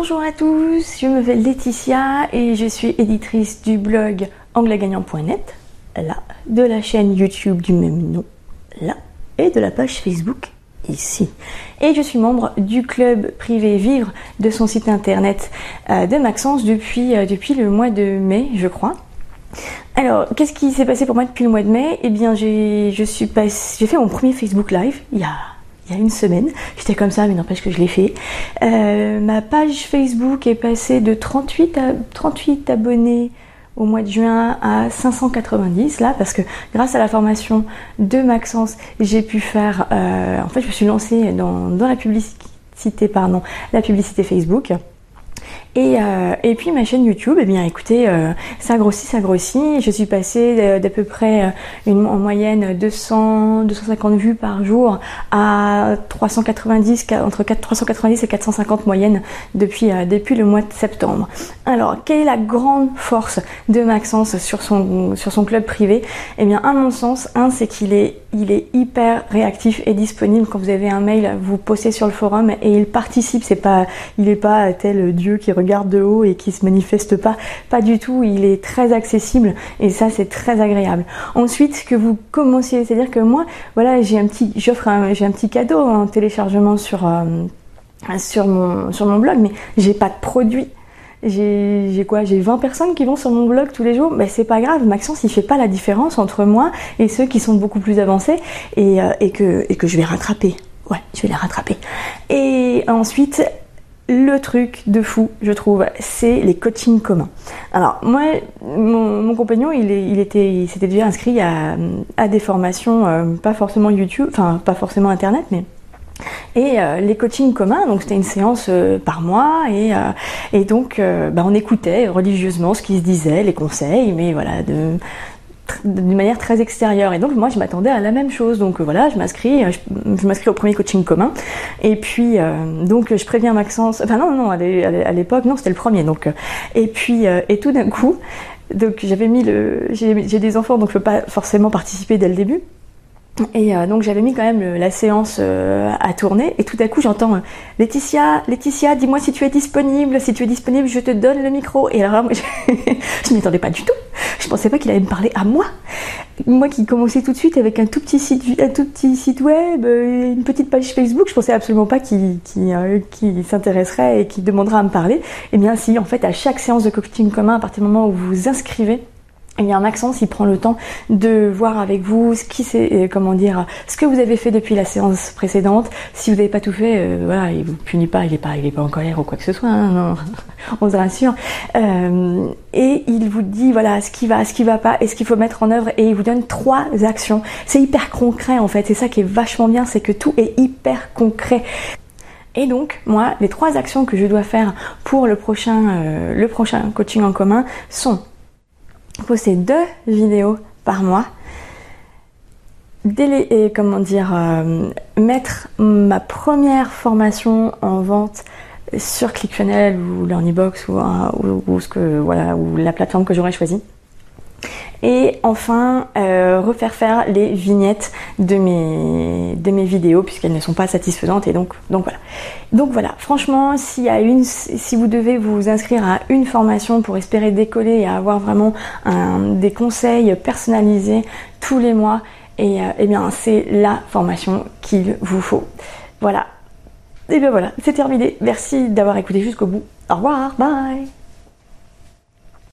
Bonjour à tous, je m'appelle Laetitia et je suis éditrice du blog anglagagnant.net, là, de la chaîne YouTube du même nom, là, et de la page Facebook, ici. Et je suis membre du club privé Vivre de son site internet euh, de Maxence depuis, euh, depuis le mois de mai, je crois. Alors, qu'est-ce qui s'est passé pour moi depuis le mois de mai? Eh bien, j'ai fait mon premier Facebook Live il y a il y a une semaine. J'étais comme ça, mais n'empêche que je l'ai fait. Euh, ma page Facebook est passée de 38, à, 38 abonnés au mois de juin à 590 là parce que grâce à la formation de Maxence j'ai pu faire euh, en fait je me suis lancée dans, dans la publicité pardon la publicité Facebook et, euh, et, puis ma chaîne YouTube, eh bien écoutez, euh, ça grossit, ça grossit. Je suis passée d'à peu près euh, une, en moyenne 200, 250 vues par jour à 390, entre 390 et 450 moyennes depuis, depuis le mois de septembre. Alors, quelle est la grande force de Maxence sur son, sur son club privé? Eh bien, à mon sens, un, c'est qu'il est, il est hyper réactif et disponible. Quand vous avez un mail, vous postez sur le forum et il participe. C'est pas, il n'est pas tel Dieu qui regarde de haut et qui se manifeste pas. Pas du tout, il est très accessible et ça c'est très agréable. Ensuite, que vous commenciez, c'est-à-dire que moi, voilà, j'ai un petit, j'offre j'ai un petit cadeau en téléchargement sur, euh, sur, mon, sur mon blog, mais j'ai pas de produit j'ai quoi? J'ai 20 personnes qui vont sur mon blog tous les jours. Ben c'est pas grave, Maxence il fait pas la différence entre moi et ceux qui sont beaucoup plus avancés et, euh, et, que, et que je vais rattraper. Ouais, je vais les rattraper. Et ensuite, le truc de fou, je trouve, c'est les coachings communs. Alors moi, mon, compagnon, il, était, s'était déjà inscrit à, des formations, euh, pas forcément YouTube, enfin pas forcément Internet, mais et euh, les coachings communs, donc c'était une séance euh, par mois et, et donc bah, on écoutait religieusement ce qui se disait, les conseils, mais voilà, de, d'une manière très extérieure. Et donc moi je m'attendais à la même chose. Donc euh, voilà, je m'inscris, euh, je, m'inscris au premier coaching commun. Et puis euh, donc je préviens Maxence. Enfin non non, à l'époque non, c'était le premier. Donc et puis et tout d'un coup, donc j'avais mis le, j'ai des enfants donc je peux pas forcément participer dès le début. Et donc j'avais mis quand même la séance à tourner et tout à coup j'entends Laetitia, Laetitia, dis-moi si tu es disponible, si tu es disponible, je te donne le micro. Et alors moi, je, m'y attendais pas du tout. Je pensais pas qu'il allait me parler à moi. Moi qui commençais tout de suite avec un tout petit site, un tout web, une petite page Facebook, je pensais absolument pas qu'il s'intéresserait et qu'il demanderait à me parler. Eh bien si, en fait, à chaque séance de coaching commun, à partir du moment où vous vous inscrivez, eh bien Maxence il prend le temps de voir avec vous ce qui c'est euh, comment dire ce que vous avez fait depuis la séance précédente. Si vous n'avez pas tout fait euh, voilà il vous punit pas il est pas il est pas en colère ou quoi que ce soit hein, non. On se rassure. Euh, et il vous dit voilà ce qui va ce qui va pas et ce qu'il faut mettre en œuvre et il vous donne trois actions. C'est hyper concret en fait. C'est ça qui est vachement bien c'est que tout est hyper concret. Et donc, moi, les trois actions que je dois faire pour le prochain, le prochain coaching en commun sont poster deux vidéos par mois, et comment dire, euh, mettre ma première formation en vente sur ClickFunnels ou LearnyBox ou, ou, ou, ce que voilà ou la plateforme que j'aurais choisie et enfin, euh, refaire faire les vignettes de mes, de mes vidéos puisqu'elles ne sont pas satisfaisantes. Et donc, donc voilà. Donc voilà, franchement, y a une, si vous devez vous inscrire à une formation pour espérer décoller et avoir vraiment un, des conseils personnalisés tous les mois, et, euh, eh bien c'est la formation qu'il vous faut. Voilà. Et bien voilà, c'est terminé. Merci d'avoir écouté jusqu'au bout. Au revoir, bye